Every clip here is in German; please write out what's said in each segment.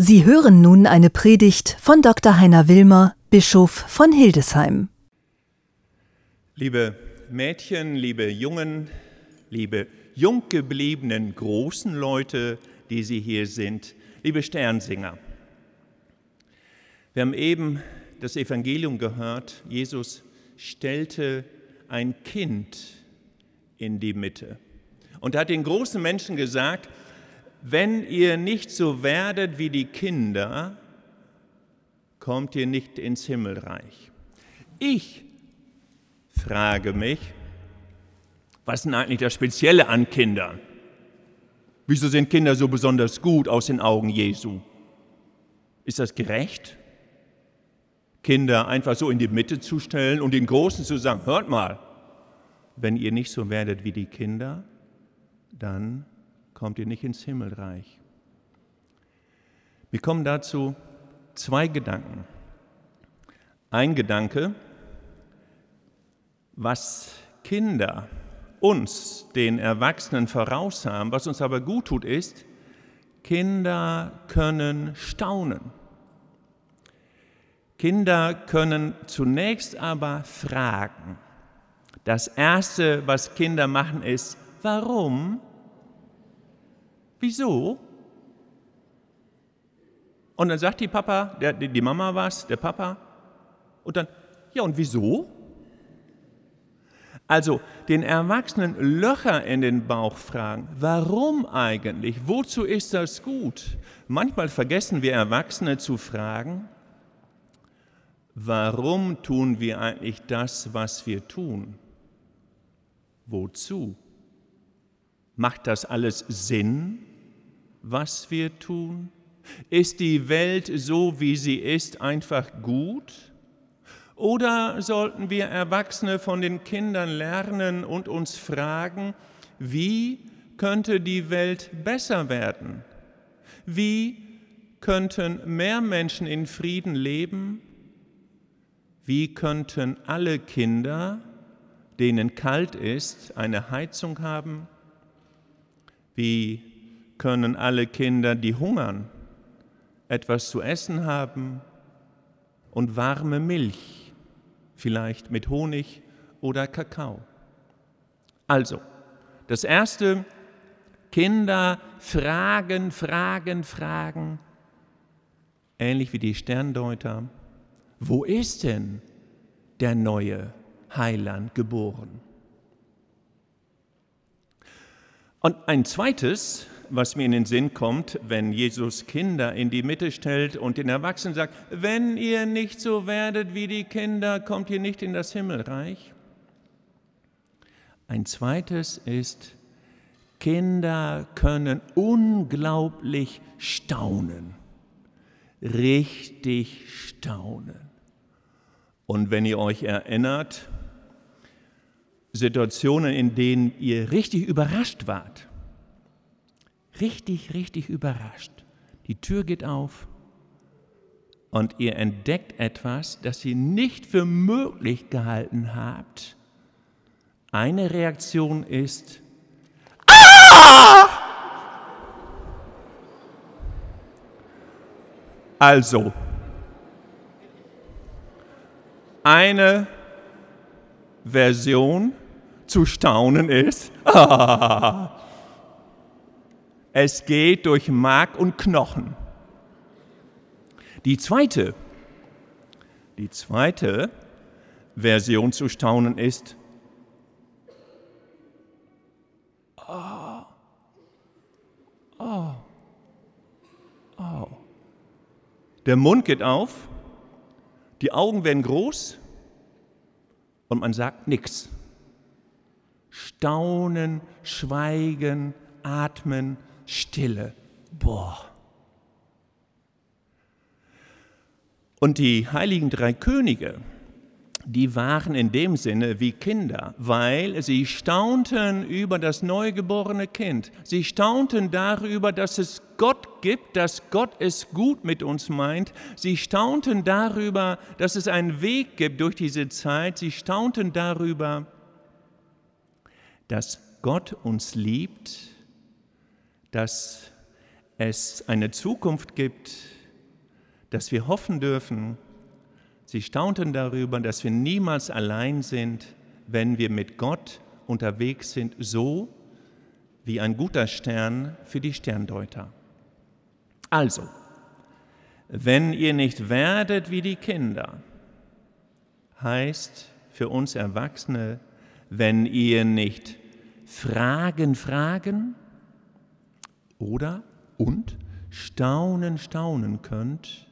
Sie hören nun eine Predigt von Dr. Heiner Wilmer, Bischof von Hildesheim. Liebe Mädchen, liebe Jungen, liebe jung gebliebenen großen Leute, die Sie hier sind, liebe Sternsinger. Wir haben eben das Evangelium gehört, Jesus stellte ein Kind in die Mitte und hat den großen Menschen gesagt, wenn ihr nicht so werdet wie die Kinder, kommt ihr nicht ins Himmelreich. Ich frage mich, was ist denn eigentlich das Spezielle an Kindern? Wieso sind Kinder so besonders gut aus den Augen Jesu? Ist das gerecht? Kinder einfach so in die Mitte zu stellen und den Großen zu sagen, hört mal, wenn ihr nicht so werdet wie die Kinder, dann kommt ihr nicht ins Himmelreich. Wir kommen dazu zwei Gedanken. Ein Gedanke, was Kinder uns, den Erwachsenen, voraus haben, was uns aber gut tut, ist, Kinder können staunen. Kinder können zunächst aber fragen. Das Erste, was Kinder machen, ist, warum Wieso? Und dann sagt die Papa, der, die Mama was, der Papa. Und dann, ja und wieso? Also den Erwachsenen Löcher in den Bauch fragen, warum eigentlich? Wozu ist das gut? Manchmal vergessen wir Erwachsene zu fragen, warum tun wir eigentlich das, was wir tun? Wozu? Macht das alles Sinn? Was wir tun? Ist die Welt so, wie sie ist, einfach gut? Oder sollten wir Erwachsene von den Kindern lernen und uns fragen, wie könnte die Welt besser werden? Wie könnten mehr Menschen in Frieden leben? Wie könnten alle Kinder, denen kalt ist, eine Heizung haben? Wie können alle Kinder, die hungern, etwas zu essen haben und warme Milch, vielleicht mit Honig oder Kakao. Also, das Erste, Kinder fragen, fragen, fragen, ähnlich wie die Sterndeuter, wo ist denn der neue Heiland geboren? Und ein zweites, was mir in den Sinn kommt, wenn Jesus Kinder in die Mitte stellt und den Erwachsenen sagt, wenn ihr nicht so werdet wie die Kinder, kommt ihr nicht in das Himmelreich. Ein zweites ist, Kinder können unglaublich staunen, richtig staunen. Und wenn ihr euch erinnert, Situationen, in denen ihr richtig überrascht wart, richtig, richtig überrascht. Die Tür geht auf und ihr entdeckt etwas, das ihr nicht für möglich gehalten habt. Eine Reaktion ist, ah! Also, eine Version zu staunen ist, ah, es geht durch Mark und Knochen. Die zweite, die zweite Version zu staunen ist, oh, oh, oh. Der Mund geht auf, die Augen werden groß und man sagt nichts. Staunen, schweigen, atmen, Stille. Boah. Und die heiligen drei Könige, die waren in dem Sinne wie Kinder, weil sie staunten über das neugeborene Kind. Sie staunten darüber, dass es Gott gibt, dass Gott es gut mit uns meint. Sie staunten darüber, dass es einen Weg gibt durch diese Zeit. Sie staunten darüber, dass Gott uns liebt dass es eine Zukunft gibt, dass wir hoffen dürfen. Sie staunten darüber, dass wir niemals allein sind, wenn wir mit Gott unterwegs sind, so wie ein guter Stern für die Sterndeuter. Also, wenn ihr nicht werdet wie die Kinder, heißt für uns Erwachsene, wenn ihr nicht Fragen fragen oder und staunen, staunen könnt,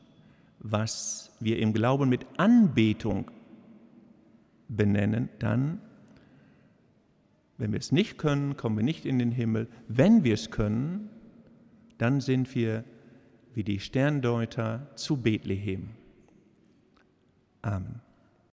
was wir im Glauben mit Anbetung benennen, dann, wenn wir es nicht können, kommen wir nicht in den Himmel. Wenn wir es können, dann sind wir wie die Sterndeuter zu Bethlehem. Amen.